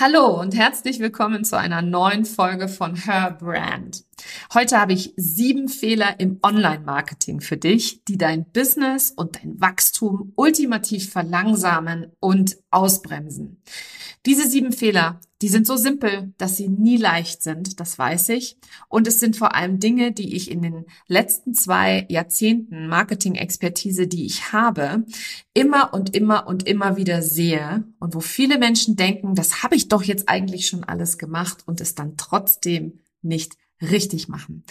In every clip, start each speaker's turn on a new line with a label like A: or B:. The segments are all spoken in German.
A: Hallo und herzlich willkommen zu einer neuen Folge von Her Brand. Heute habe ich sieben Fehler im Online-Marketing für dich, die dein Business und dein Wachstum ultimativ verlangsamen und ausbremsen. Diese sieben Fehler, die sind so simpel, dass sie nie leicht sind, das weiß ich. Und es sind vor allem Dinge, die ich in den letzten zwei Jahrzehnten Marketing-Expertise, die ich habe, immer und immer und immer wieder sehe und wo viele Menschen denken, das habe ich doch jetzt eigentlich schon alles gemacht und es dann trotzdem nicht richtig machen.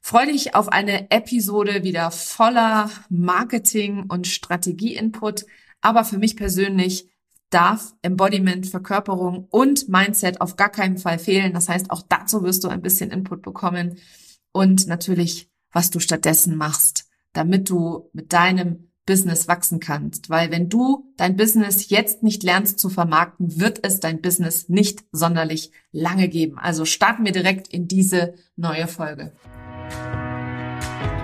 A: Freue dich auf eine Episode wieder voller Marketing und Strategie-Input, aber für mich persönlich darf Embodiment, Verkörperung und Mindset auf gar keinen Fall fehlen. Das heißt, auch dazu wirst du ein bisschen Input bekommen und natürlich, was du stattdessen machst, damit du mit deinem Business wachsen kannst. Weil wenn du dein Business jetzt nicht lernst zu vermarkten, wird es dein Business nicht sonderlich lange geben. Also starten wir direkt in diese neue Folge.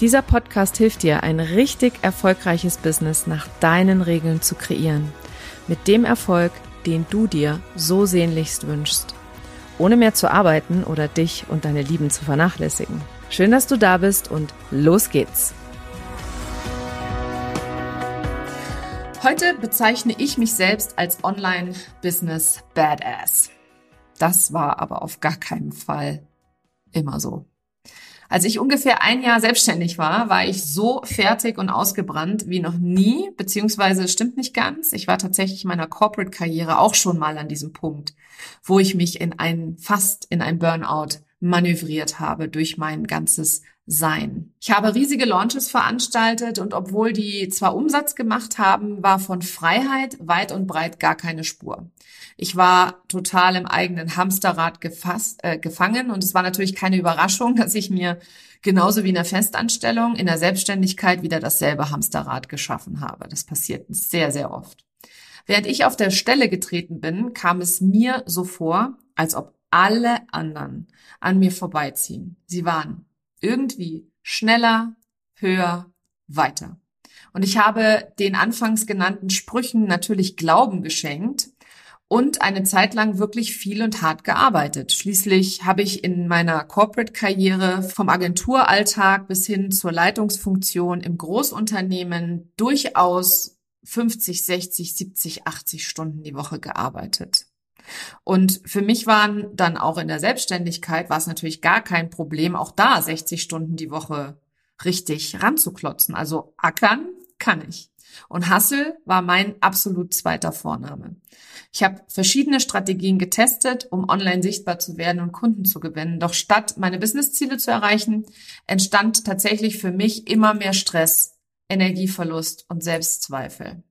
A: Dieser Podcast hilft dir, ein richtig erfolgreiches Business nach deinen Regeln zu kreieren. Mit dem Erfolg, den du dir so sehnlichst wünschst. Ohne mehr zu arbeiten oder dich und deine Lieben zu vernachlässigen. Schön, dass du da bist und los geht's. Heute bezeichne ich mich selbst als Online-Business Badass. Das war aber auf gar keinen Fall immer so. Als ich ungefähr ein Jahr selbstständig war, war ich so fertig und ausgebrannt wie noch nie, beziehungsweise stimmt nicht ganz. Ich war tatsächlich in meiner Corporate-Karriere auch schon mal an diesem Punkt, wo ich mich in ein, fast in ein Burnout manövriert habe durch mein ganzes sein. Ich habe riesige Launches veranstaltet und obwohl die zwar Umsatz gemacht haben, war von Freiheit weit und breit gar keine Spur. Ich war total im eigenen Hamsterrad gefasst, äh, gefangen und es war natürlich keine Überraschung, dass ich mir genauso wie in der Festanstellung in der Selbstständigkeit wieder dasselbe Hamsterrad geschaffen habe. Das passiert sehr, sehr oft. Während ich auf der Stelle getreten bin, kam es mir so vor, als ob alle anderen an mir vorbeiziehen. Sie waren irgendwie schneller, höher, weiter. Und ich habe den anfangs genannten Sprüchen natürlich Glauben geschenkt und eine Zeit lang wirklich viel und hart gearbeitet. Schließlich habe ich in meiner Corporate-Karriere vom Agenturalltag bis hin zur Leitungsfunktion im Großunternehmen durchaus 50, 60, 70, 80 Stunden die Woche gearbeitet. Und für mich waren dann auch in der Selbstständigkeit war es natürlich gar kein Problem, auch da 60 Stunden die Woche richtig ranzuklotzen. Also ackern kann ich. Und Hustle war mein absolut zweiter Vorname. Ich habe verschiedene Strategien getestet, um online sichtbar zu werden und Kunden zu gewinnen. Doch statt meine Businessziele zu erreichen, entstand tatsächlich für mich immer mehr Stress, Energieverlust und Selbstzweifel.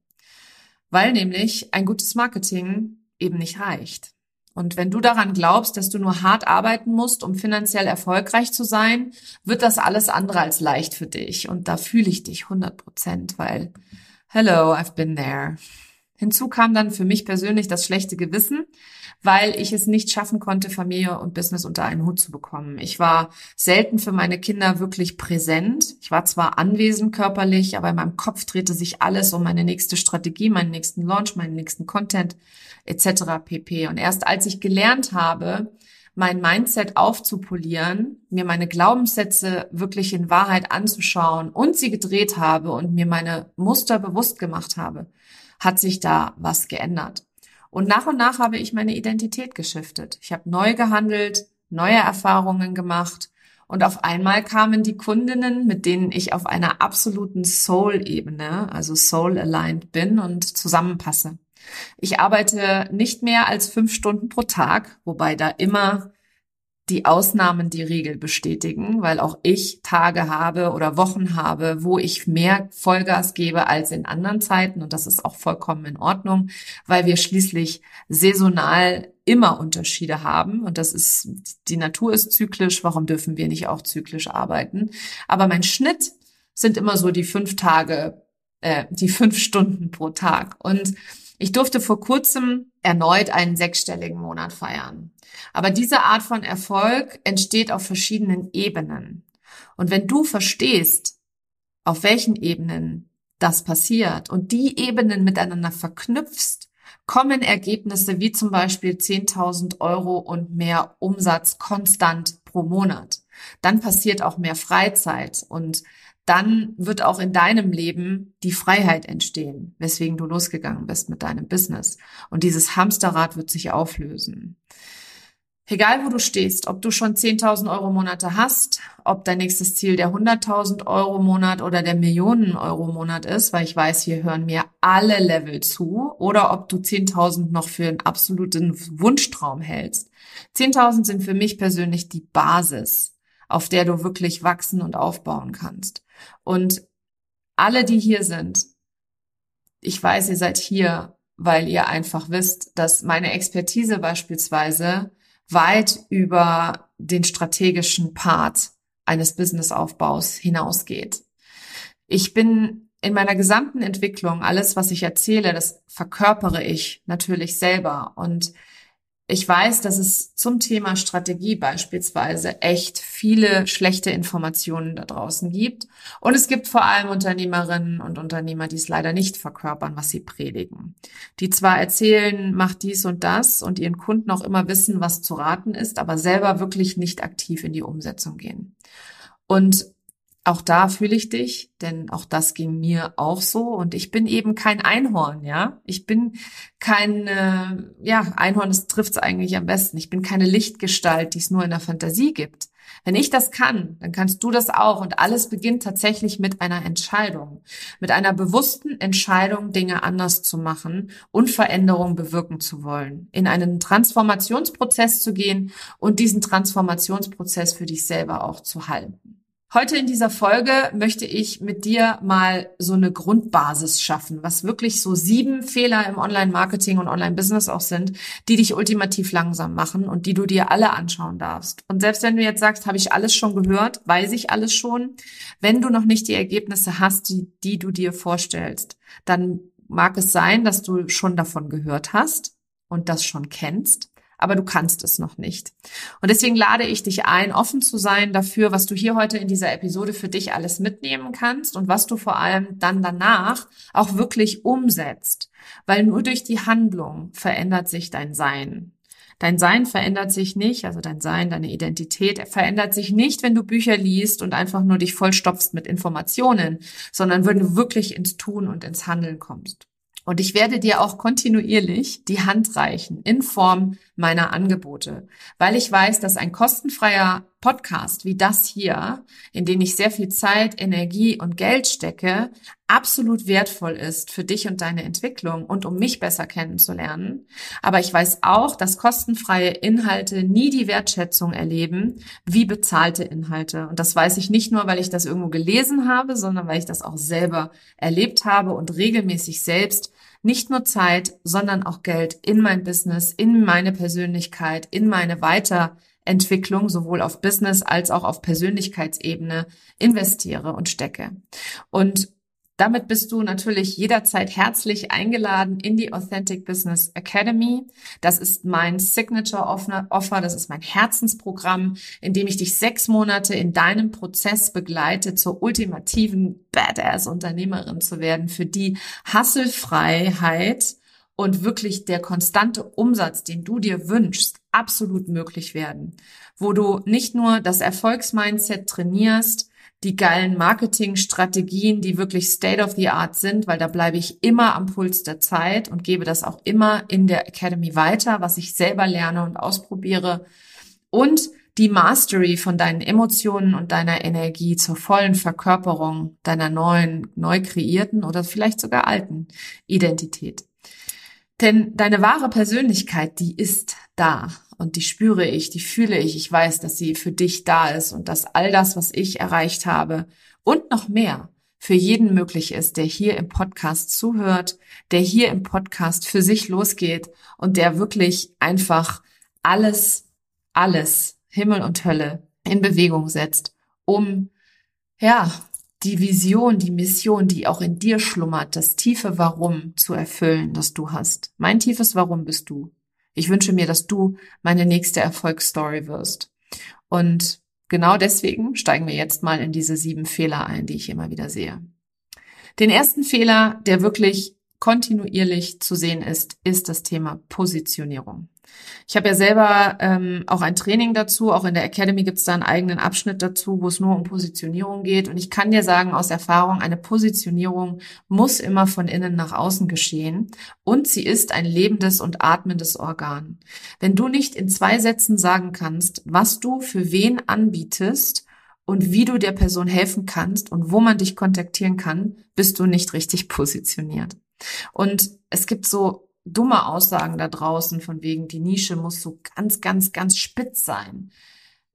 A: Weil nämlich ein gutes Marketing eben nicht reicht. Und wenn du daran glaubst, dass du nur hart arbeiten musst, um finanziell erfolgreich zu sein, wird das alles andere als leicht für dich. Und da fühle ich dich 100 Prozent, weil, hello, I've been there. Hinzu kam dann für mich persönlich das schlechte Gewissen, weil ich es nicht schaffen konnte, Familie und Business unter einen Hut zu bekommen. Ich war selten für meine Kinder wirklich präsent. Ich war zwar anwesend körperlich, aber in meinem Kopf drehte sich alles um meine nächste Strategie, meinen nächsten Launch, meinen nächsten Content etc. pp. Und erst als ich gelernt habe, mein Mindset aufzupolieren, mir meine Glaubenssätze wirklich in Wahrheit anzuschauen und sie gedreht habe und mir meine Muster bewusst gemacht habe, hat sich da was geändert. Und nach und nach habe ich meine Identität geschiftet. Ich habe neu gehandelt, neue Erfahrungen gemacht und auf einmal kamen die Kundinnen, mit denen ich auf einer absoluten Soul-Ebene, also Soul-aligned bin und zusammenpasse. Ich arbeite nicht mehr als fünf Stunden pro Tag, wobei da immer die Ausnahmen die Regel bestätigen, weil auch ich Tage habe oder Wochen habe, wo ich mehr Vollgas gebe als in anderen Zeiten und das ist auch vollkommen in Ordnung, weil wir schließlich saisonal immer Unterschiede haben. Und das ist, die Natur ist zyklisch. Warum dürfen wir nicht auch zyklisch arbeiten? Aber mein Schnitt sind immer so die fünf Tage, äh, die fünf Stunden pro Tag. Und ich durfte vor kurzem erneut einen sechsstelligen Monat feiern. Aber diese Art von Erfolg entsteht auf verschiedenen Ebenen. Und wenn du verstehst, auf welchen Ebenen das passiert und die Ebenen miteinander verknüpfst, kommen Ergebnisse wie zum Beispiel 10.000 Euro und mehr Umsatz konstant pro Monat. Dann passiert auch mehr Freizeit und dann wird auch in deinem Leben die Freiheit entstehen, weswegen du losgegangen bist mit deinem Business. Und dieses Hamsterrad wird sich auflösen. Egal wo du stehst, ob du schon 10.000 Euro Monate hast, ob dein nächstes Ziel der 100.000 Euro Monat oder der Millionen Euro Monat ist, weil ich weiß, hier hören mir alle Level zu, oder ob du 10.000 noch für einen absoluten Wunschtraum hältst. 10.000 sind für mich persönlich die Basis, auf der du wirklich wachsen und aufbauen kannst. Und alle, die hier sind, ich weiß, ihr seid hier, weil ihr einfach wisst, dass meine Expertise beispielsweise weit über den strategischen Part eines Businessaufbaus hinausgeht. Ich bin in meiner gesamten Entwicklung, alles, was ich erzähle, das verkörpere ich natürlich selber. Und ich weiß, dass es zum Thema Strategie beispielsweise echt viele schlechte Informationen da draußen gibt. Und es gibt vor allem Unternehmerinnen und Unternehmer, die es leider nicht verkörpern, was sie predigen. Die zwar erzählen, mach dies und das und ihren Kunden auch immer wissen, was zu raten ist, aber selber wirklich nicht aktiv in die Umsetzung gehen. Und auch da fühle ich dich, denn auch das ging mir auch so und ich bin eben kein Einhorn, ja. Ich bin kein, äh, ja, Einhorn, das trifft es eigentlich am besten. Ich bin keine Lichtgestalt, die es nur in der Fantasie gibt. Wenn ich das kann, dann kannst du das auch und alles beginnt tatsächlich mit einer Entscheidung, mit einer bewussten Entscheidung, Dinge anders zu machen und Veränderungen bewirken zu wollen, in einen Transformationsprozess zu gehen und diesen Transformationsprozess für dich selber auch zu halten. Heute in dieser Folge möchte ich mit dir mal so eine Grundbasis schaffen, was wirklich so sieben Fehler im Online-Marketing und Online-Business auch sind, die dich ultimativ langsam machen und die du dir alle anschauen darfst. Und selbst wenn du jetzt sagst, habe ich alles schon gehört, weiß ich alles schon, wenn du noch nicht die Ergebnisse hast, die, die du dir vorstellst, dann mag es sein, dass du schon davon gehört hast und das schon kennst aber du kannst es noch nicht. Und deswegen lade ich dich ein, offen zu sein dafür, was du hier heute in dieser Episode für dich alles mitnehmen kannst und was du vor allem dann danach auch wirklich umsetzt. Weil nur durch die Handlung verändert sich dein Sein. Dein Sein verändert sich nicht, also dein Sein, deine Identität verändert sich nicht, wenn du Bücher liest und einfach nur dich vollstopfst mit Informationen, sondern wenn du wirklich ins Tun und ins Handeln kommst. Und ich werde dir auch kontinuierlich die Hand reichen in Form meiner Angebote, weil ich weiß, dass ein kostenfreier Podcast wie das hier, in den ich sehr viel Zeit, Energie und Geld stecke, absolut wertvoll ist für dich und deine Entwicklung und um mich besser kennenzulernen. Aber ich weiß auch, dass kostenfreie Inhalte nie die Wertschätzung erleben wie bezahlte Inhalte. Und das weiß ich nicht nur, weil ich das irgendwo gelesen habe, sondern weil ich das auch selber erlebt habe und regelmäßig selbst nicht nur Zeit, sondern auch Geld in mein Business, in meine Persönlichkeit, in meine Weiterentwicklung, sowohl auf Business als auch auf Persönlichkeitsebene investiere und stecke. Und damit bist du natürlich jederzeit herzlich eingeladen in die Authentic Business Academy. Das ist mein Signature Offer, das ist mein Herzensprogramm, in dem ich dich sechs Monate in deinem Prozess begleite, zur ultimativen Badass-Unternehmerin zu werden, für die Hasselfreiheit und wirklich der konstante Umsatz, den du dir wünschst, absolut möglich werden. Wo du nicht nur das Erfolgsmindset trainierst, die geilen Marketingstrategien, die wirklich State of the Art sind, weil da bleibe ich immer am Puls der Zeit und gebe das auch immer in der Academy weiter, was ich selber lerne und ausprobiere. Und die Mastery von deinen Emotionen und deiner Energie zur vollen Verkörperung deiner neuen, neu kreierten oder vielleicht sogar alten Identität. Denn deine wahre Persönlichkeit, die ist da und die spüre ich, die fühle ich. Ich weiß, dass sie für dich da ist und dass all das, was ich erreicht habe und noch mehr für jeden möglich ist, der hier im Podcast zuhört, der hier im Podcast für sich losgeht und der wirklich einfach alles, alles, Himmel und Hölle in Bewegung setzt, um, ja, die Vision, die Mission, die auch in dir schlummert, das tiefe Warum zu erfüllen, das du hast. Mein tiefes Warum bist du. Ich wünsche mir, dass du meine nächste Erfolgsstory wirst. Und genau deswegen steigen wir jetzt mal in diese sieben Fehler ein, die ich immer wieder sehe. Den ersten Fehler, der wirklich kontinuierlich zu sehen ist, ist das Thema Positionierung. Ich habe ja selber ähm, auch ein Training dazu, auch in der Academy gibt es da einen eigenen Abschnitt dazu, wo es nur um Positionierung geht. Und ich kann dir sagen aus Erfahrung, eine Positionierung muss immer von innen nach außen geschehen und sie ist ein lebendes und atmendes Organ. Wenn du nicht in zwei Sätzen sagen kannst, was du für wen anbietest, und wie du der Person helfen kannst und wo man dich kontaktieren kann, bist du nicht richtig positioniert. Und es gibt so dumme Aussagen da draußen von wegen, die Nische muss so ganz, ganz, ganz spitz sein.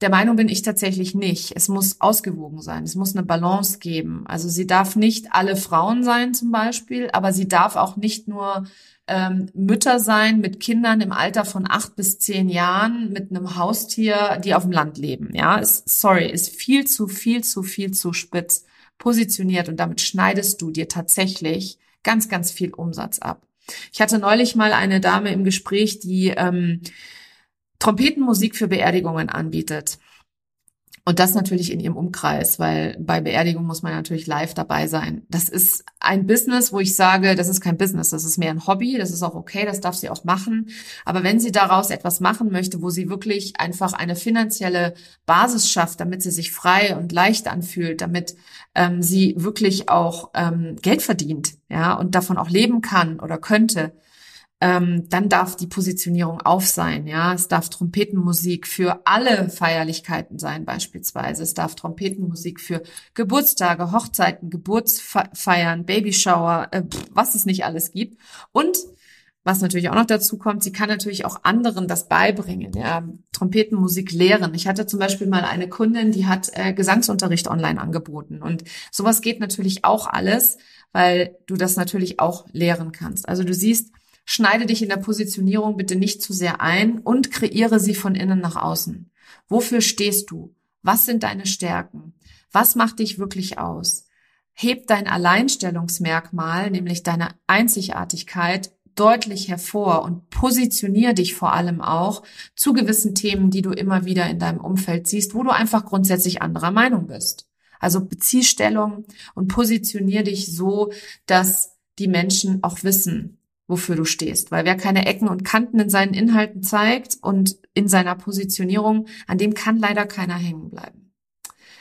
A: Der Meinung bin ich tatsächlich nicht. Es muss ausgewogen sein. Es muss eine Balance geben. Also sie darf nicht alle Frauen sein zum Beispiel, aber sie darf auch nicht nur ähm, Mütter sein mit Kindern im Alter von acht bis zehn Jahren mit einem Haustier, die auf dem Land leben. Ja, ist, sorry, ist viel zu, viel zu, viel zu spitz positioniert und damit schneidest du dir tatsächlich ganz, ganz viel Umsatz ab. Ich hatte neulich mal eine Dame im Gespräch, die ähm, Trompetenmusik für Beerdigungen anbietet. Und das natürlich in ihrem Umkreis, weil bei Beerdigung muss man natürlich live dabei sein. Das ist ein Business, wo ich sage, das ist kein Business, das ist mehr ein Hobby, das ist auch okay, das darf sie auch machen. Aber wenn sie daraus etwas machen möchte, wo sie wirklich einfach eine finanzielle Basis schafft, damit sie sich frei und leicht anfühlt, damit ähm, sie wirklich auch ähm, Geld verdient, ja, und davon auch leben kann oder könnte, ähm, dann darf die Positionierung auf sein. Ja, es darf Trompetenmusik für alle Feierlichkeiten sein, beispielsweise. Es darf Trompetenmusik für Geburtstage, Hochzeiten, Geburtsfeiern, Babyshower, äh, was es nicht alles gibt. Und was natürlich auch noch dazu kommt, sie kann natürlich auch anderen das beibringen, ja, Trompetenmusik lehren. Ich hatte zum Beispiel mal eine Kundin, die hat äh, Gesangsunterricht online angeboten und sowas geht natürlich auch alles, weil du das natürlich auch lehren kannst. Also du siehst, Schneide dich in der Positionierung bitte nicht zu sehr ein und kreiere sie von innen nach außen. Wofür stehst du? Was sind deine Stärken? Was macht dich wirklich aus? Heb dein Alleinstellungsmerkmal, nämlich deine Einzigartigkeit, deutlich hervor und positionier dich vor allem auch zu gewissen Themen, die du immer wieder in deinem Umfeld siehst, wo du einfach grundsätzlich anderer Meinung bist. Also bezieh Stellung und positionier dich so, dass die Menschen auch wissen, wofür du stehst. Weil wer keine Ecken und Kanten in seinen Inhalten zeigt und in seiner Positionierung, an dem kann leider keiner hängen bleiben.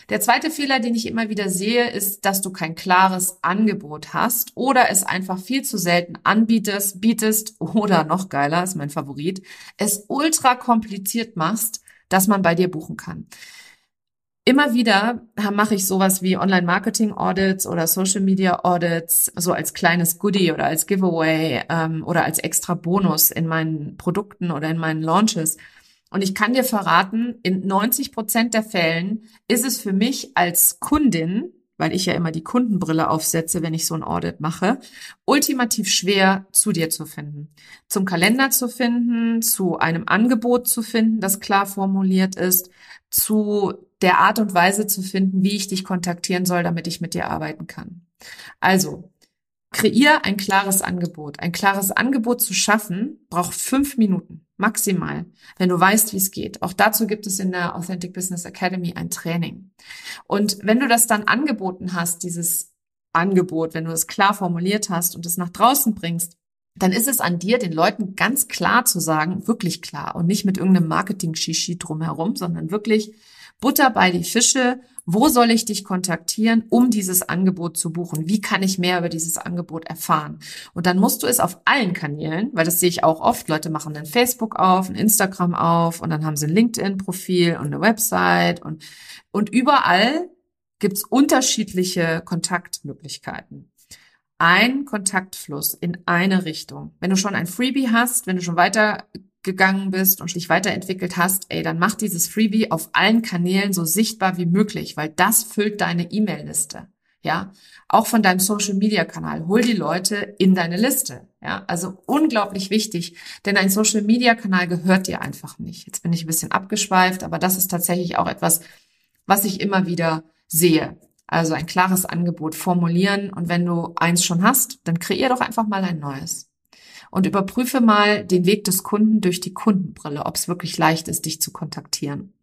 A: Der zweite Fehler, den ich immer wieder sehe, ist, dass du kein klares Angebot hast oder es einfach viel zu selten anbietest, bietest oder noch geiler, ist mein Favorit, es ultra kompliziert machst, dass man bei dir buchen kann. Immer wieder mache ich sowas wie Online-Marketing-Audits oder Social-Media-Audits, so als kleines Goodie oder als Giveaway ähm, oder als extra Bonus in meinen Produkten oder in meinen Launches. Und ich kann dir verraten, in 90 Prozent der Fällen ist es für mich als Kundin, weil ich ja immer die Kundenbrille aufsetze, wenn ich so ein Audit mache, ultimativ schwer zu dir zu finden. Zum Kalender zu finden, zu einem Angebot zu finden, das klar formuliert ist, zu der Art und Weise zu finden, wie ich dich kontaktieren soll, damit ich mit dir arbeiten kann. Also, kreier ein klares Angebot. Ein klares Angebot zu schaffen, braucht fünf Minuten maximal, wenn du weißt, wie es geht. Auch dazu gibt es in der Authentic Business Academy ein Training. Und wenn du das dann angeboten hast, dieses Angebot, wenn du es klar formuliert hast und es nach draußen bringst, dann ist es an dir, den Leuten ganz klar zu sagen, wirklich klar und nicht mit irgendeinem Marketing-Shishi drumherum, sondern wirklich Butter bei die Fische. Wo soll ich dich kontaktieren, um dieses Angebot zu buchen? Wie kann ich mehr über dieses Angebot erfahren? Und dann musst du es auf allen Kanälen, weil das sehe ich auch oft. Leute machen ein Facebook auf, ein Instagram auf und dann haben sie ein LinkedIn-Profil und eine Website und, und überall gibt's unterschiedliche Kontaktmöglichkeiten ein Kontaktfluss in eine Richtung. Wenn du schon ein Freebie hast, wenn du schon weitergegangen bist und dich weiterentwickelt hast, ey, dann mach dieses Freebie auf allen Kanälen so sichtbar wie möglich, weil das füllt deine E-Mail-Liste. Ja, auch von deinem Social Media Kanal. Hol die Leute in deine Liste. Ja, also unglaublich wichtig, denn ein Social Media Kanal gehört dir einfach nicht. Jetzt bin ich ein bisschen abgeschweift, aber das ist tatsächlich auch etwas, was ich immer wieder sehe. Also ein klares Angebot formulieren und wenn du eins schon hast, dann kreier doch einfach mal ein neues. Und überprüfe mal den Weg des Kunden durch die Kundenbrille, ob es wirklich leicht ist, dich zu kontaktieren.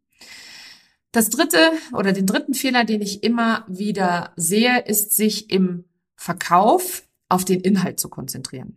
A: Das dritte oder den dritten Fehler, den ich immer wieder sehe, ist sich im Verkauf auf den Inhalt zu konzentrieren.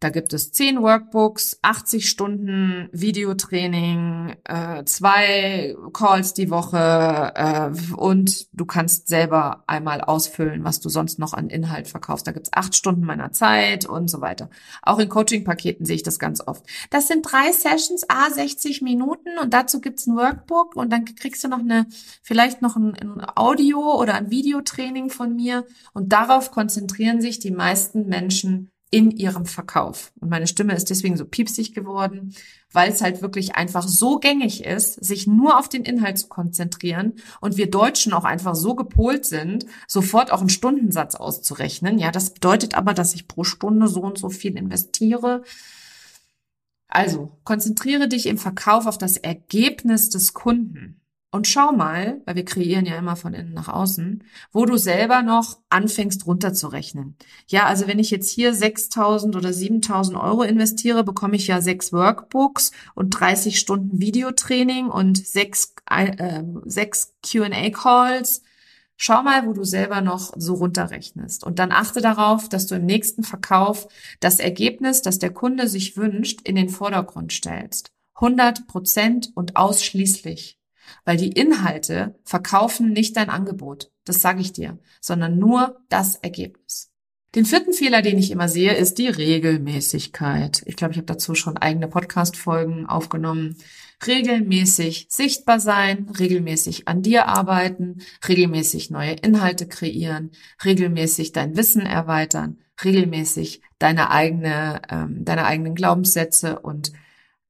A: Da gibt es zehn Workbooks, 80 Stunden Videotraining, äh, zwei Calls die Woche äh, und du kannst selber einmal ausfüllen, was du sonst noch an Inhalt verkaufst. Da gibt's acht Stunden meiner Zeit und so weiter. Auch in Coaching-Paketen sehe ich das ganz oft. Das sind drei Sessions, a 60 Minuten und dazu gibt's ein Workbook und dann kriegst du noch eine, vielleicht noch ein, ein Audio oder ein Videotraining von mir und darauf konzentrieren sich die meisten Menschen in ihrem Verkauf. Und meine Stimme ist deswegen so piepsig geworden, weil es halt wirklich einfach so gängig ist, sich nur auf den Inhalt zu konzentrieren und wir Deutschen auch einfach so gepolt sind, sofort auch einen Stundensatz auszurechnen. Ja, das bedeutet aber, dass ich pro Stunde so und so viel investiere. Also, konzentriere dich im Verkauf auf das Ergebnis des Kunden. Und schau mal, weil wir kreieren ja immer von innen nach außen, wo du selber noch anfängst runterzurechnen. Ja, also wenn ich jetzt hier 6.000 oder 7.000 Euro investiere, bekomme ich ja sechs Workbooks und 30 Stunden Videotraining und sechs, äh, sechs Q&A-Calls. Schau mal, wo du selber noch so runterrechnest. Und dann achte darauf, dass du im nächsten Verkauf das Ergebnis, das der Kunde sich wünscht, in den Vordergrund stellst. 100 Prozent und ausschließlich weil die Inhalte verkaufen nicht dein Angebot, das sage ich dir, sondern nur das Ergebnis. Den vierten Fehler, den ich immer sehe, ist die Regelmäßigkeit. Ich glaube, ich habe dazu schon eigene Podcast-Folgen aufgenommen. Regelmäßig sichtbar sein, regelmäßig an dir arbeiten, regelmäßig neue Inhalte kreieren, regelmäßig dein Wissen erweitern, regelmäßig deine eigene, ähm, deine eigenen Glaubenssätze und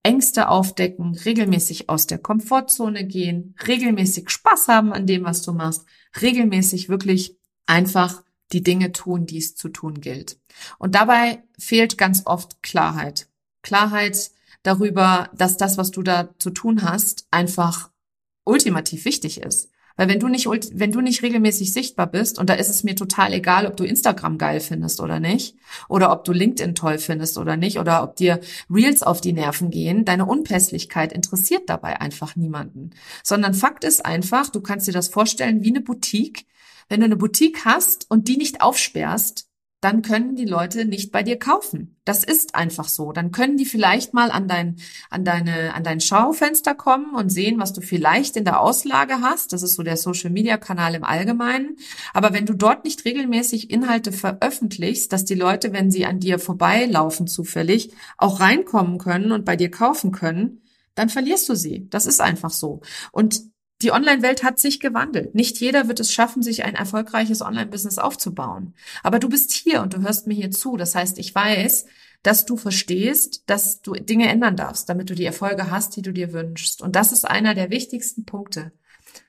A: Ängste aufdecken, regelmäßig aus der Komfortzone gehen, regelmäßig Spaß haben an dem, was du machst, regelmäßig wirklich einfach die Dinge tun, die es zu tun gilt. Und dabei fehlt ganz oft Klarheit. Klarheit darüber, dass das, was du da zu tun hast, einfach ultimativ wichtig ist. Weil wenn du nicht, wenn du nicht regelmäßig sichtbar bist, und da ist es mir total egal, ob du Instagram geil findest oder nicht, oder ob du LinkedIn toll findest oder nicht, oder ob dir Reels auf die Nerven gehen, deine Unpässlichkeit interessiert dabei einfach niemanden. Sondern Fakt ist einfach, du kannst dir das vorstellen wie eine Boutique. Wenn du eine Boutique hast und die nicht aufsperrst, dann können die Leute nicht bei dir kaufen. Das ist einfach so. Dann können die vielleicht mal an dein, an deine, an dein Schaufenster kommen und sehen, was du vielleicht in der Auslage hast. Das ist so der Social Media Kanal im Allgemeinen. Aber wenn du dort nicht regelmäßig Inhalte veröffentlichst, dass die Leute, wenn sie an dir vorbeilaufen zufällig, auch reinkommen können und bei dir kaufen können, dann verlierst du sie. Das ist einfach so. Und die Online-Welt hat sich gewandelt. Nicht jeder wird es schaffen, sich ein erfolgreiches Online-Business aufzubauen. Aber du bist hier und du hörst mir hier zu. Das heißt, ich weiß, dass du verstehst, dass du Dinge ändern darfst, damit du die Erfolge hast, die du dir wünschst. Und das ist einer der wichtigsten Punkte.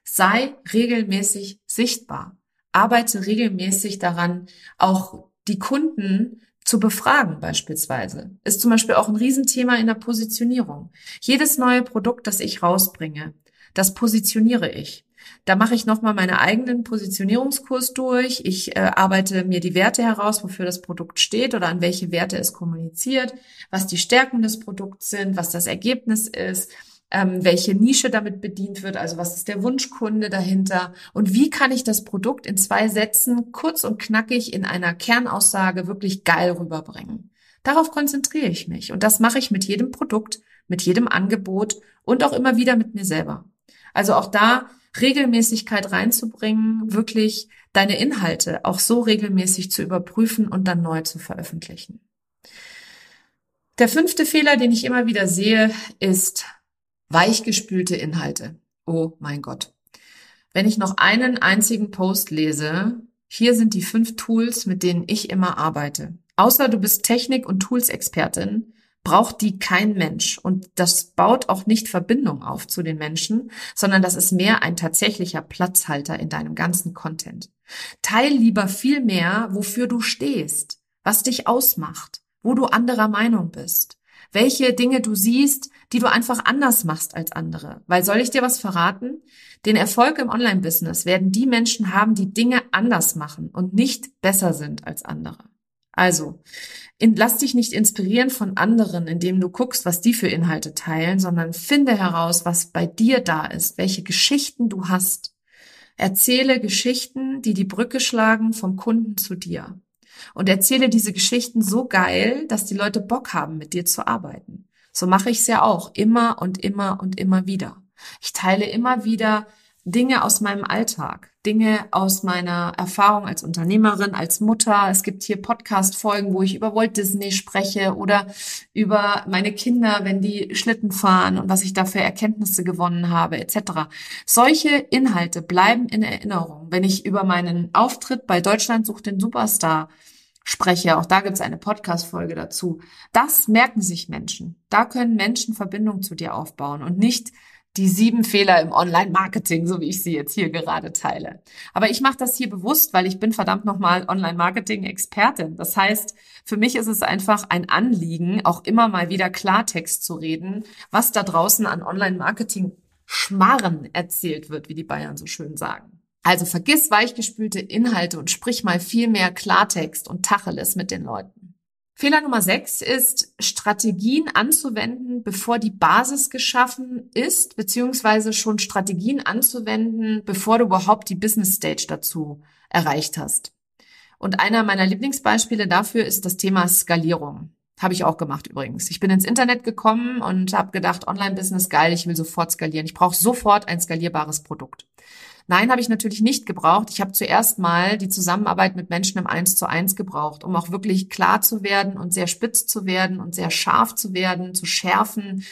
A: Sei regelmäßig sichtbar. Arbeite regelmäßig daran, auch die Kunden zu befragen beispielsweise. Ist zum Beispiel auch ein Riesenthema in der Positionierung. Jedes neue Produkt, das ich rausbringe, das positioniere ich. Da mache ich nochmal meinen eigenen Positionierungskurs durch. Ich äh, arbeite mir die Werte heraus, wofür das Produkt steht oder an welche Werte es kommuniziert, was die Stärken des Produkts sind, was das Ergebnis ist, ähm, welche Nische damit bedient wird, also was ist der Wunschkunde dahinter und wie kann ich das Produkt in zwei Sätzen kurz und knackig in einer Kernaussage wirklich geil rüberbringen. Darauf konzentriere ich mich und das mache ich mit jedem Produkt, mit jedem Angebot und auch immer wieder mit mir selber. Also auch da Regelmäßigkeit reinzubringen, wirklich deine Inhalte auch so regelmäßig zu überprüfen und dann neu zu veröffentlichen. Der fünfte Fehler, den ich immer wieder sehe, ist weichgespülte Inhalte. Oh mein Gott. Wenn ich noch einen einzigen Post lese, hier sind die fünf Tools, mit denen ich immer arbeite. Außer du bist Technik- und Tools-Expertin, braucht die kein Mensch. Und das baut auch nicht Verbindung auf zu den Menschen, sondern das ist mehr ein tatsächlicher Platzhalter in deinem ganzen Content. Teil lieber viel mehr, wofür du stehst, was dich ausmacht, wo du anderer Meinung bist, welche Dinge du siehst, die du einfach anders machst als andere. Weil soll ich dir was verraten? Den Erfolg im Online-Business werden die Menschen haben, die Dinge anders machen und nicht besser sind als andere. Also, in, lass dich nicht inspirieren von anderen, indem du guckst, was die für Inhalte teilen, sondern finde heraus, was bei dir da ist, welche Geschichten du hast. Erzähle Geschichten, die die Brücke schlagen vom Kunden zu dir. Und erzähle diese Geschichten so geil, dass die Leute Bock haben, mit dir zu arbeiten. So mache ich es ja auch immer und immer und immer wieder. Ich teile immer wieder Dinge aus meinem Alltag, Dinge aus meiner Erfahrung als Unternehmerin, als Mutter. Es gibt hier Podcast-Folgen, wo ich über Walt Disney spreche oder über meine Kinder, wenn die Schlitten fahren und was ich da für Erkenntnisse gewonnen habe, etc. Solche Inhalte bleiben in Erinnerung. Wenn ich über meinen Auftritt bei Deutschland sucht den Superstar spreche, auch da gibt es eine Podcast-Folge dazu. Das merken sich Menschen. Da können Menschen Verbindung zu dir aufbauen und nicht die sieben Fehler im Online-Marketing, so wie ich sie jetzt hier gerade teile. Aber ich mache das hier bewusst, weil ich bin verdammt nochmal Online-Marketing-Expertin. Das heißt, für mich ist es einfach ein Anliegen, auch immer mal wieder Klartext zu reden, was da draußen an Online-Marketing Schmarren erzählt wird, wie die Bayern so schön sagen. Also vergiss weichgespülte Inhalte und sprich mal viel mehr Klartext und Tacheles mit den Leuten. Fehler Nummer sechs ist, Strategien anzuwenden, bevor die Basis geschaffen ist, beziehungsweise schon Strategien anzuwenden, bevor du überhaupt die Business Stage dazu erreicht hast. Und einer meiner Lieblingsbeispiele dafür ist das Thema Skalierung. Habe ich auch gemacht übrigens. Ich bin ins Internet gekommen und habe gedacht, Online-Business geil, ich will sofort skalieren. Ich brauche sofort ein skalierbares Produkt. Nein, habe ich natürlich nicht gebraucht. Ich habe zuerst mal die Zusammenarbeit mit Menschen im Eins zu eins gebraucht, um auch wirklich klar zu werden und sehr spitz zu werden und sehr scharf zu werden, zu schärfen,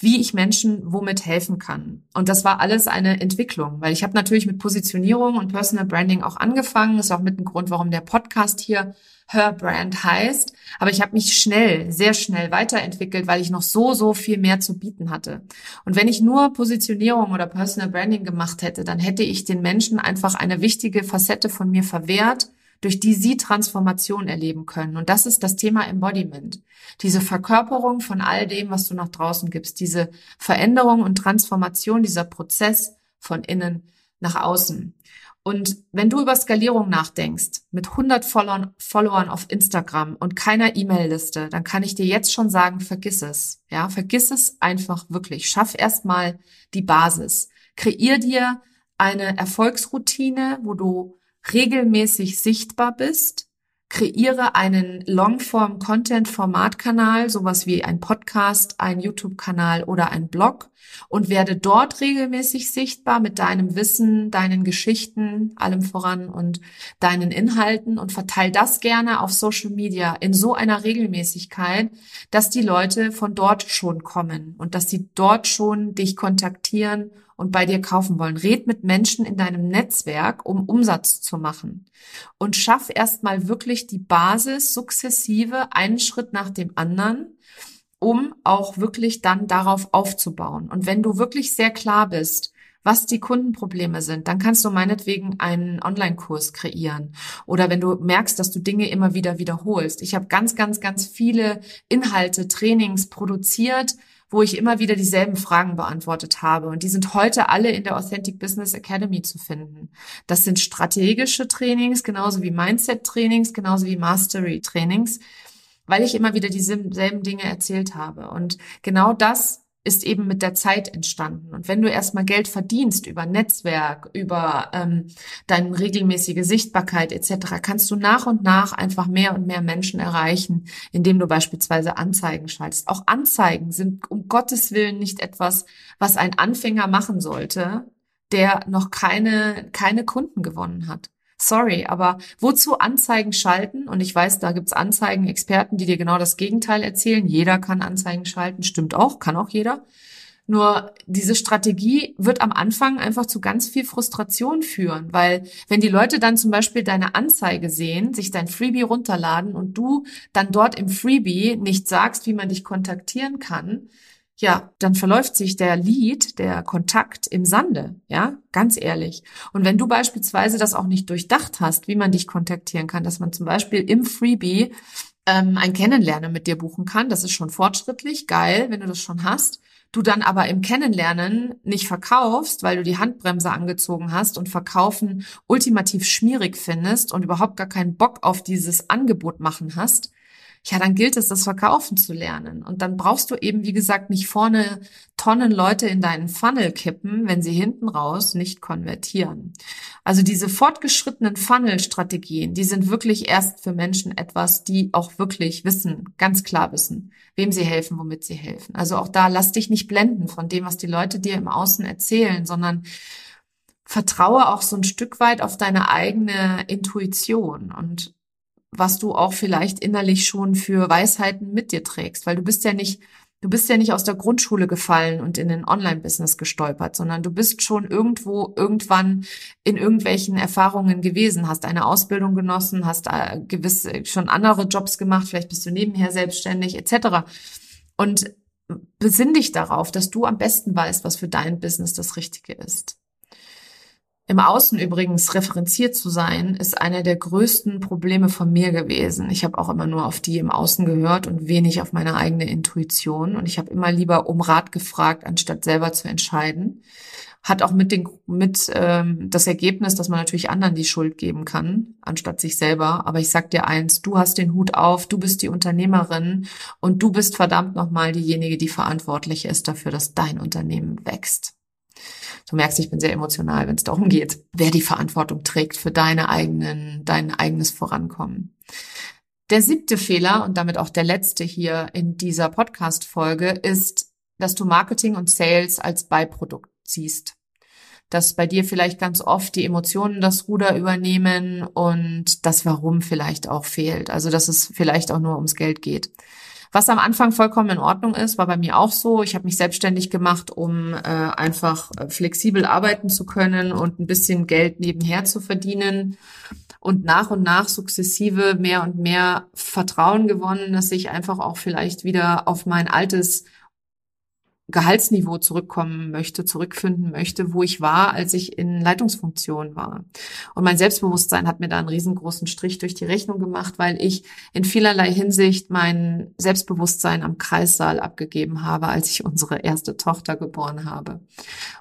A: wie ich Menschen womit helfen kann. Und das war alles eine Entwicklung, weil ich habe natürlich mit Positionierung und Personal Branding auch angefangen. Das ist auch mit ein Grund, warum der Podcast hier Her Brand heißt. Aber ich habe mich schnell, sehr schnell weiterentwickelt, weil ich noch so, so viel mehr zu bieten hatte. Und wenn ich nur Positionierung oder Personal Branding gemacht hätte, dann hätte ich den Menschen einfach eine wichtige Facette von mir verwehrt, durch die sie Transformation erleben können. Und das ist das Thema Embodiment. Diese Verkörperung von all dem, was du nach draußen gibst, diese Veränderung und Transformation, dieser Prozess von innen nach außen. Und wenn du über Skalierung nachdenkst, mit 100 Followern auf Instagram und keiner E-Mail-Liste, dann kann ich dir jetzt schon sagen, vergiss es. Ja, vergiss es einfach wirklich. Schaff erstmal die Basis. Kreier dir eine Erfolgsroutine, wo du regelmäßig sichtbar bist kreiere einen Longform-Content-Formatkanal, sowas wie ein Podcast, ein YouTube-Kanal oder ein Blog und werde dort regelmäßig sichtbar mit deinem Wissen, deinen Geschichten, allem voran und deinen Inhalten und verteile das gerne auf Social Media in so einer Regelmäßigkeit, dass die Leute von dort schon kommen und dass sie dort schon dich kontaktieren und bei dir kaufen wollen. Red mit Menschen in deinem Netzwerk, um Umsatz zu machen. Und schaff erstmal wirklich die Basis sukzessive, einen Schritt nach dem anderen, um auch wirklich dann darauf aufzubauen. Und wenn du wirklich sehr klar bist, was die Kundenprobleme sind, dann kannst du meinetwegen einen Online-Kurs kreieren. Oder wenn du merkst, dass du Dinge immer wieder wiederholst. Ich habe ganz, ganz, ganz viele Inhalte, Trainings produziert, wo ich immer wieder dieselben Fragen beantwortet habe. Und die sind heute alle in der Authentic Business Academy zu finden. Das sind strategische Trainings, genauso wie Mindset-Trainings, genauso wie Mastery-Trainings, weil ich immer wieder dieselben Dinge erzählt habe. Und genau das ist eben mit der Zeit entstanden. Und wenn du erstmal Geld verdienst über Netzwerk, über ähm, deine regelmäßige Sichtbarkeit etc., kannst du nach und nach einfach mehr und mehr Menschen erreichen, indem du beispielsweise Anzeigen schaltest. Auch Anzeigen sind um Gottes Willen nicht etwas, was ein Anfänger machen sollte, der noch keine, keine Kunden gewonnen hat. Sorry, aber wozu Anzeigen schalten? Und ich weiß, da gibt's Anzeigen-Experten, die dir genau das Gegenteil erzählen. Jeder kann Anzeigen schalten, stimmt auch, kann auch jeder. Nur diese Strategie wird am Anfang einfach zu ganz viel Frustration führen, weil wenn die Leute dann zum Beispiel deine Anzeige sehen, sich dein Freebie runterladen und du dann dort im Freebie nicht sagst, wie man dich kontaktieren kann, ja, dann verläuft sich der Lead, der Kontakt im Sande, ja, ganz ehrlich. Und wenn du beispielsweise das auch nicht durchdacht hast, wie man dich kontaktieren kann, dass man zum Beispiel im Freebie ähm, ein Kennenlernen mit dir buchen kann, das ist schon fortschrittlich, geil, wenn du das schon hast du dann aber im Kennenlernen nicht verkaufst, weil du die Handbremse angezogen hast und verkaufen ultimativ schmierig findest und überhaupt gar keinen Bock auf dieses Angebot machen hast, ja, dann gilt es, das Verkaufen zu lernen. Und dann brauchst du eben, wie gesagt, nicht vorne Tonnen Leute in deinen Funnel kippen, wenn sie hinten raus nicht konvertieren. Also diese fortgeschrittenen Funnel-Strategien, die sind wirklich erst für Menschen etwas, die auch wirklich wissen, ganz klar wissen, wem sie helfen, womit sie helfen. Also auch da lass dich nicht blenden von dem, was die Leute dir im Außen erzählen, sondern vertraue auch so ein Stück weit auf deine eigene Intuition und was du auch vielleicht innerlich schon für Weisheiten mit dir trägst, weil du bist ja nicht, du bist ja nicht aus der Grundschule gefallen und in den Online-Business gestolpert, sondern du bist schon irgendwo irgendwann in irgendwelchen Erfahrungen gewesen, hast eine Ausbildung genossen, hast äh, gewisse schon andere Jobs gemacht, vielleicht bist du nebenher selbstständig etc. Und besinn dich darauf, dass du am besten weißt, was für dein Business das Richtige ist. Im Außen übrigens referenziert zu sein, ist einer der größten Probleme von mir gewesen. Ich habe auch immer nur auf die im Außen gehört und wenig auf meine eigene Intuition. Und ich habe immer lieber um Rat gefragt, anstatt selber zu entscheiden. Hat auch mit, den, mit ähm, das Ergebnis, dass man natürlich anderen die Schuld geben kann, anstatt sich selber. Aber ich sag dir eins, du hast den Hut auf, du bist die Unternehmerin und du bist verdammt nochmal diejenige, die verantwortlich ist dafür, dass dein Unternehmen wächst. Du merkst, ich bin sehr emotional, wenn es darum geht, wer die Verantwortung trägt für deine eigenen, dein eigenes Vorankommen. Der siebte Fehler und damit auch der letzte hier in dieser Podcast-Folge ist, dass du Marketing und Sales als Beiprodukt siehst. Dass bei dir vielleicht ganz oft die Emotionen das Ruder übernehmen und das Warum vielleicht auch fehlt. Also, dass es vielleicht auch nur ums Geld geht. Was am Anfang vollkommen in Ordnung ist, war bei mir auch so. Ich habe mich selbstständig gemacht, um äh, einfach äh, flexibel arbeiten zu können und ein bisschen Geld nebenher zu verdienen. Und nach und nach sukzessive mehr und mehr Vertrauen gewonnen, dass ich einfach auch vielleicht wieder auf mein altes Gehaltsniveau zurückkommen möchte, zurückfinden möchte, wo ich war, als ich in Leitungsfunktion war. Und mein Selbstbewusstsein hat mir da einen riesengroßen Strich durch die Rechnung gemacht, weil ich in vielerlei Hinsicht mein Selbstbewusstsein am Kreissaal abgegeben habe, als ich unsere erste Tochter geboren habe.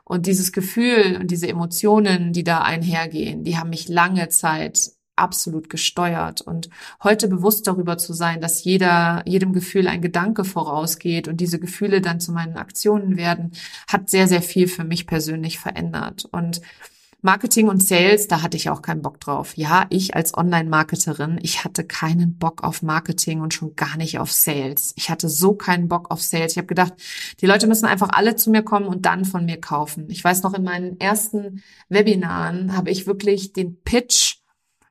A: Und dieses Gefühl und diese Emotionen, die da einhergehen, die haben mich lange Zeit absolut gesteuert. Und heute bewusst darüber zu sein, dass jeder, jedem Gefühl ein Gedanke vorausgeht und diese Gefühle dann zu meinen Aktionen werden, hat sehr, sehr viel für mich persönlich verändert. Und Marketing und Sales, da hatte ich auch keinen Bock drauf. Ja, ich als Online-Marketerin, ich hatte keinen Bock auf Marketing und schon gar nicht auf Sales. Ich hatte so keinen Bock auf Sales. Ich habe gedacht, die Leute müssen einfach alle zu mir kommen und dann von mir kaufen. Ich weiß noch, in meinen ersten Webinaren habe ich wirklich den Pitch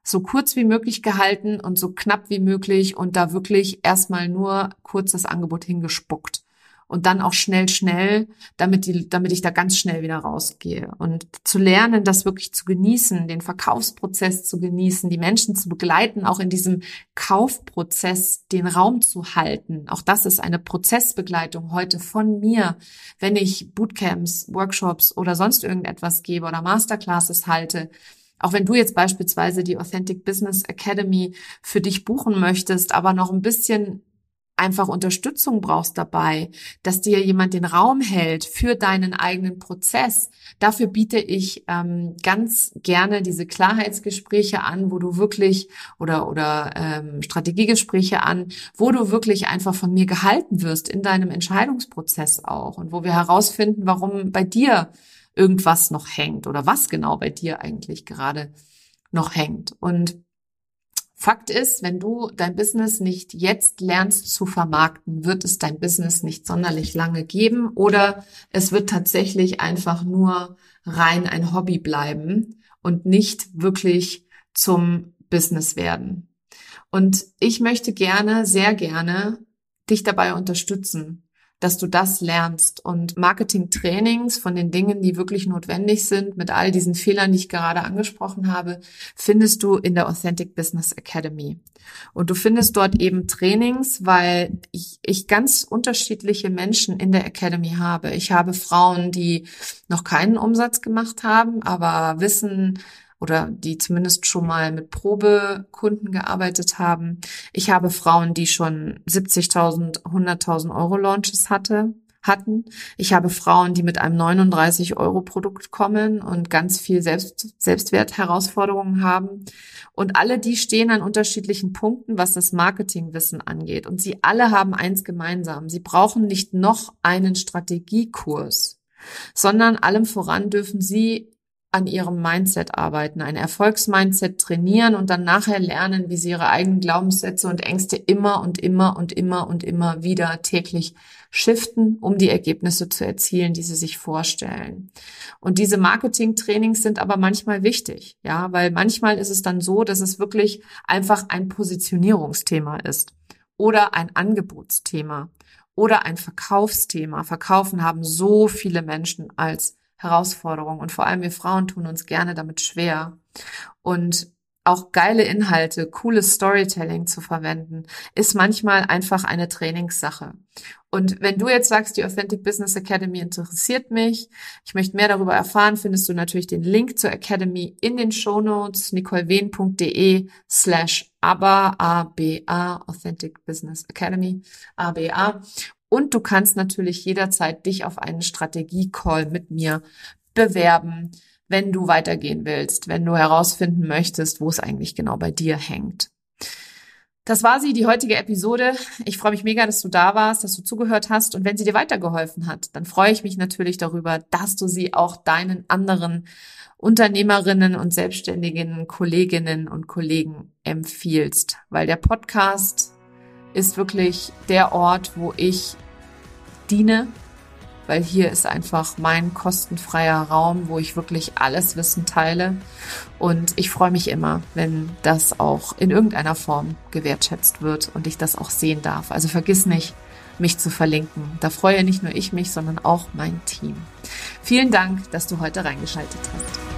A: so kurz wie möglich gehalten und so knapp wie möglich und da wirklich erstmal nur kurz das Angebot hingespuckt. Und dann auch schnell, schnell, damit, die, damit ich da ganz schnell wieder rausgehe. Und zu lernen, das wirklich zu genießen, den Verkaufsprozess zu genießen, die Menschen zu begleiten, auch in diesem Kaufprozess den Raum zu halten. Auch das ist eine Prozessbegleitung heute von mir, wenn ich Bootcamps, Workshops oder sonst irgendetwas gebe oder Masterclasses halte auch wenn du jetzt beispielsweise die Authentic Business Academy für dich buchen möchtest, aber noch ein bisschen einfach Unterstützung brauchst dabei, dass dir jemand den Raum hält für deinen eigenen Prozess. Dafür biete ich ähm, ganz gerne diese Klarheitsgespräche an, wo du wirklich oder oder ähm, Strategiegespräche an, wo du wirklich einfach von mir gehalten wirst in deinem Entscheidungsprozess auch und wo wir herausfinden, warum bei dir irgendwas noch hängt oder was genau bei dir eigentlich gerade noch hängt. Und Fakt ist, wenn du dein Business nicht jetzt lernst zu vermarkten, wird es dein Business nicht sonderlich lange geben oder es wird tatsächlich einfach nur rein ein Hobby bleiben und nicht wirklich zum Business werden. Und ich möchte gerne, sehr gerne dich dabei unterstützen, dass du das lernst. Und Marketing-Trainings von den Dingen, die wirklich notwendig sind, mit all diesen Fehlern, die ich gerade angesprochen habe, findest du in der Authentic Business Academy. Und du findest dort eben Trainings, weil ich, ich ganz unterschiedliche Menschen in der Academy habe. Ich habe Frauen, die noch keinen Umsatz gemacht haben, aber wissen, oder die zumindest schon mal mit Probekunden gearbeitet haben. Ich habe Frauen, die schon 70.000, 100.000 Euro Launches hatte, hatten. Ich habe Frauen, die mit einem 39 Euro Produkt kommen und ganz viel Selbst, Selbstwertherausforderungen haben. Und alle die stehen an unterschiedlichen Punkten, was das Marketingwissen angeht. Und sie alle haben eins gemeinsam. Sie brauchen nicht noch einen Strategiekurs, sondern allem voran dürfen sie an ihrem Mindset arbeiten, ein Erfolgsmindset trainieren und dann nachher lernen, wie sie ihre eigenen Glaubenssätze und Ängste immer und immer und immer und immer wieder täglich shiften, um die Ergebnisse zu erzielen, die sie sich vorstellen. Und diese Marketing-Trainings sind aber manchmal wichtig, ja, weil manchmal ist es dann so, dass es wirklich einfach ein Positionierungsthema ist oder ein Angebotsthema oder ein Verkaufsthema. Verkaufen haben so viele Menschen als Herausforderung. Und vor allem wir Frauen tun uns gerne damit schwer. Und auch geile Inhalte, cooles Storytelling zu verwenden, ist manchmal einfach eine Trainingssache. Und wenn du jetzt sagst, die Authentic Business Academy interessiert mich, ich möchte mehr darüber erfahren, findest du natürlich den Link zur Academy in den Show Notes, nicolewehn.de slash ABA, A-B-A, Authentic Business Academy, A-B-A. Und du kannst natürlich jederzeit dich auf einen Strategie-Call mit mir bewerben, wenn du weitergehen willst, wenn du herausfinden möchtest, wo es eigentlich genau bei dir hängt. Das war sie, die heutige Episode. Ich freue mich mega, dass du da warst, dass du zugehört hast. Und wenn sie dir weitergeholfen hat, dann freue ich mich natürlich darüber, dass du sie auch deinen anderen Unternehmerinnen und selbstständigen Kolleginnen und Kollegen empfiehlst, weil der Podcast ist wirklich der Ort, wo ich diene, weil hier ist einfach mein kostenfreier Raum, wo ich wirklich alles Wissen teile. Und ich freue mich immer, wenn das auch in irgendeiner Form gewertschätzt wird und ich das auch sehen darf. Also vergiss nicht, mich zu verlinken. Da freue nicht nur ich mich, sondern auch mein Team. Vielen Dank, dass du heute reingeschaltet hast.